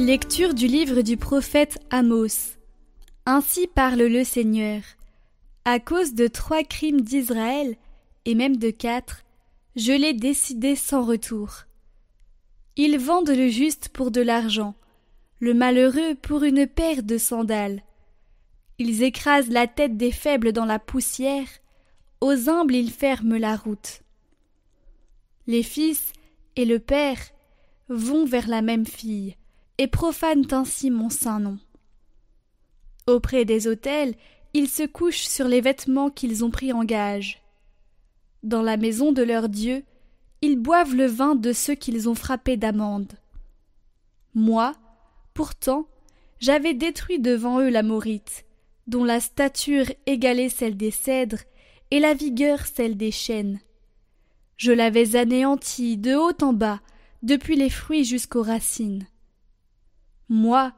Lecture du livre du prophète Amos. Ainsi parle le Seigneur. À cause de trois crimes d'Israël, et même de quatre, je l'ai décidé sans retour. Ils vendent le juste pour de l'argent, le malheureux pour une paire de sandales. Ils écrasent la tête des faibles dans la poussière, aux humbles ils ferment la route. Les fils et le père vont vers la même fille, et profanent ainsi mon saint nom. Auprès des autels, ils se couchent sur les vêtements qu'ils ont pris en gage. Dans la maison de leur Dieu, ils boivent le vin de ceux qu'ils ont frappés d'amende. Moi, pourtant, j'avais détruit devant eux la morite, dont la stature égalait celle des cèdres et la vigueur celle des chênes. Je l'avais anéantie de haut en bas, depuis les fruits jusqu'aux racines. Moi,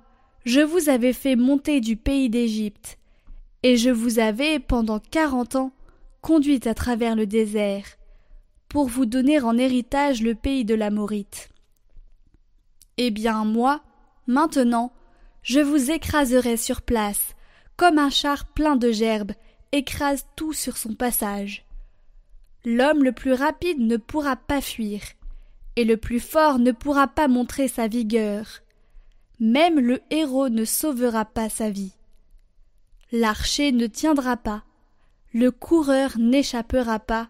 je vous avais fait monter du pays d'Égypte, et je vous avais, pendant quarante ans, conduit à travers le désert, pour vous donner en héritage le pays de l'Amorite. Eh bien, moi, maintenant, je vous écraserai sur place, comme un char plein de gerbes écrase tout sur son passage. L'homme le plus rapide ne pourra pas fuir, et le plus fort ne pourra pas montrer sa vigueur même le héros ne sauvera pas sa vie. L'archer ne tiendra pas, le coureur n'échappera pas,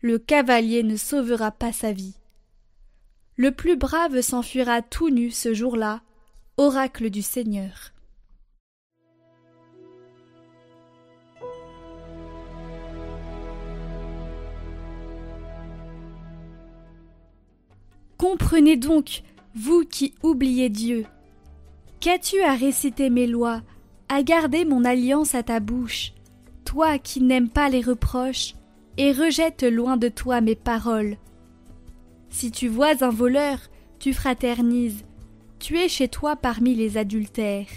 le cavalier ne sauvera pas sa vie. Le plus brave s'enfuira tout nu ce jour-là, oracle du Seigneur. Comprenez donc, vous qui oubliez Dieu, Qu'as-tu à réciter mes lois, à garder mon alliance à ta bouche, toi qui n'aimes pas les reproches et rejettes loin de toi mes paroles? Si tu vois un voleur, tu fraternises, tu es chez toi parmi les adultères.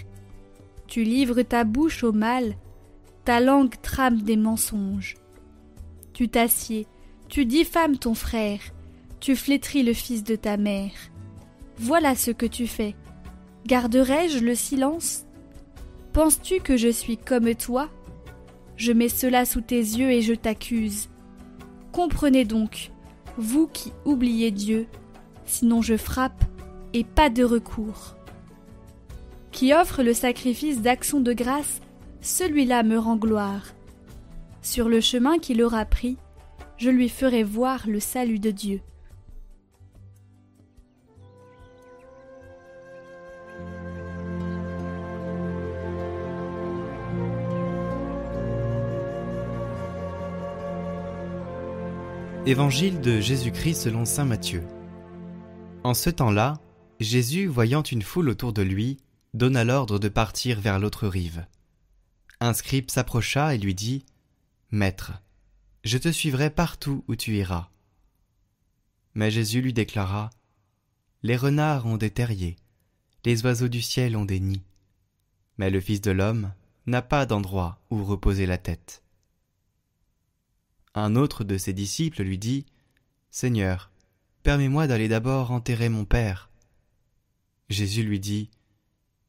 Tu livres ta bouche au mal, ta langue trame des mensonges. Tu t'assieds, tu diffames ton frère, tu flétris le fils de ta mère. Voilà ce que tu fais. Garderai-je le silence? Penses-tu que je suis comme toi? Je mets cela sous tes yeux et je t'accuse. Comprenez donc, vous qui oubliez Dieu, sinon je frappe et pas de recours. Qui offre le sacrifice d'action de grâce, celui-là me rend gloire. Sur le chemin qu'il aura pris, je lui ferai voir le salut de Dieu. Évangile de Jésus-Christ selon Saint Matthieu. En ce temps-là, Jésus, voyant une foule autour de lui, donna l'ordre de partir vers l'autre rive. Un scribe s'approcha et lui dit Maître, je te suivrai partout où tu iras. Mais Jésus lui déclara Les renards ont des terriers, les oiseaux du ciel ont des nids, mais le Fils de l'homme n'a pas d'endroit où reposer la tête. Un autre de ses disciples lui dit Seigneur, permets-moi d'aller d'abord enterrer mon Père. Jésus lui dit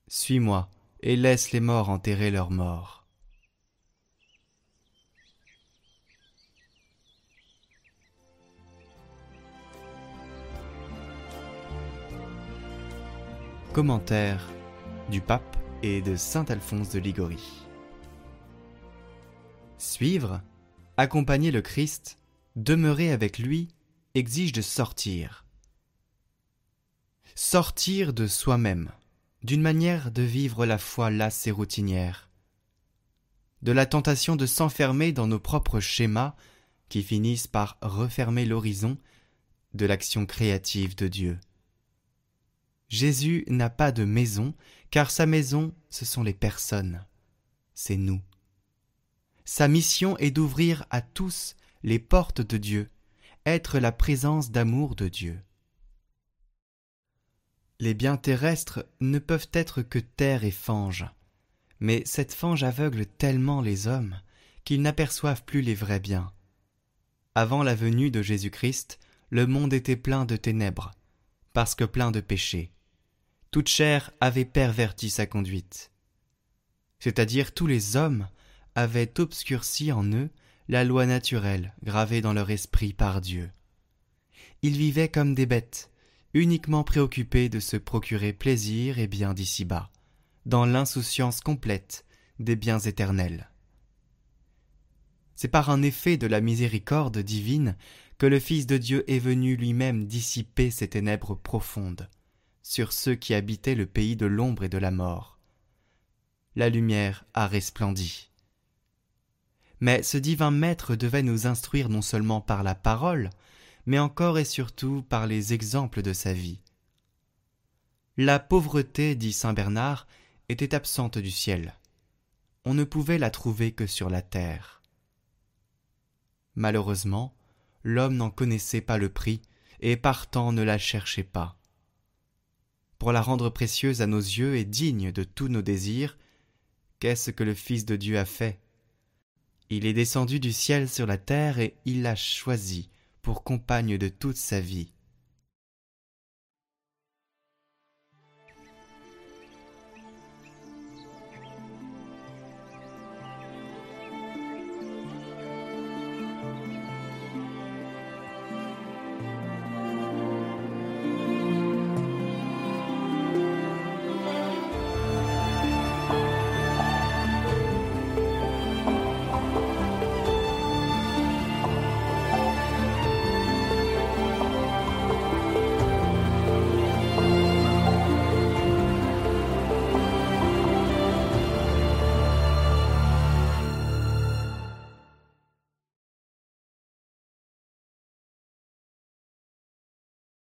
Suis-moi et laisse les morts enterrer leurs morts. Commentaire du pape et de saint Alphonse de Ligorie. Suivre Accompagner le Christ, demeurer avec lui, exige de sortir. Sortir de soi-même, d'une manière de vivre la foi lasse et routinière, de la tentation de s'enfermer dans nos propres schémas qui finissent par refermer l'horizon de l'action créative de Dieu. Jésus n'a pas de maison, car sa maison, ce sont les personnes, c'est nous. Sa mission est d'ouvrir à tous les portes de Dieu, être la présence d'amour de Dieu. Les biens terrestres ne peuvent être que terre et fange, mais cette fange aveugle tellement les hommes qu'ils n'aperçoivent plus les vrais biens. Avant la venue de Jésus-Christ, le monde était plein de ténèbres, parce que plein de péchés. toute chair avait perverti sa conduite. C'est-à-dire tous les hommes avaient obscurci en eux la loi naturelle gravée dans leur esprit par Dieu. Ils vivaient comme des bêtes, uniquement préoccupés de se procurer plaisir et bien d'ici-bas, dans l'insouciance complète des biens éternels. C'est par un effet de la miséricorde divine que le Fils de Dieu est venu lui-même dissiper ces ténèbres profondes sur ceux qui habitaient le pays de l'ombre et de la mort. La lumière a resplendi. Mais ce divin Maître devait nous instruire non seulement par la parole, mais encore et surtout par les exemples de sa vie. La pauvreté, dit saint Bernard, était absente du ciel. On ne pouvait la trouver que sur la terre. Malheureusement, l'homme n'en connaissait pas le prix, et partant ne la cherchait pas. Pour la rendre précieuse à nos yeux et digne de tous nos désirs, qu'est-ce que le Fils de Dieu a fait Il est descendu du ciel sur la terre et il l'a choisi pour compagne de toute sa vie.